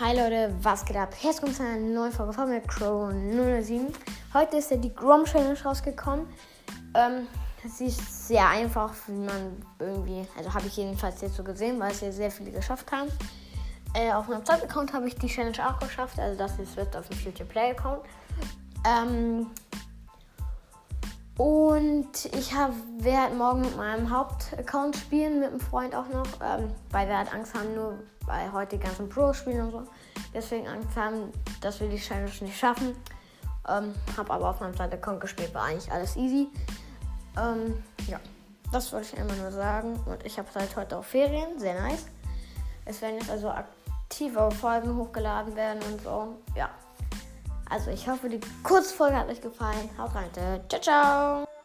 Hi Leute, was geht ab? Herzlich willkommen zu einer neuen Folge von mir, Crow 007. Heute ist ja die Grom Challenge rausgekommen. Ähm, sie ist sehr einfach, wie man irgendwie, also habe ich jedenfalls jetzt so gesehen, weil es ja sehr viele geschafft haben. Äh, auf meinem zweiten Account habe ich die Challenge auch geschafft, also das ist, wird auf dem Future Play Account. Ähm, und ich werde morgen mit meinem Hauptaccount spielen, mit einem Freund auch noch, ähm, weil wir halt Angst haben, nur weil heute die ganzen Pros spielen und so. Deswegen Angst haben, dass wir die Challenge nicht schaffen. Ähm, hab aber auf meinem zweiten Account gespielt, war eigentlich alles easy. Ähm, ja, das wollte ich einmal nur sagen. Und ich habe seit heute auch Ferien, sehr nice. Es werden jetzt also aktive Folgen hochgeladen werden und so. Ja. Also ich hoffe, die Kurzfolge hat euch gefallen. Haut rein. Ciao, ciao.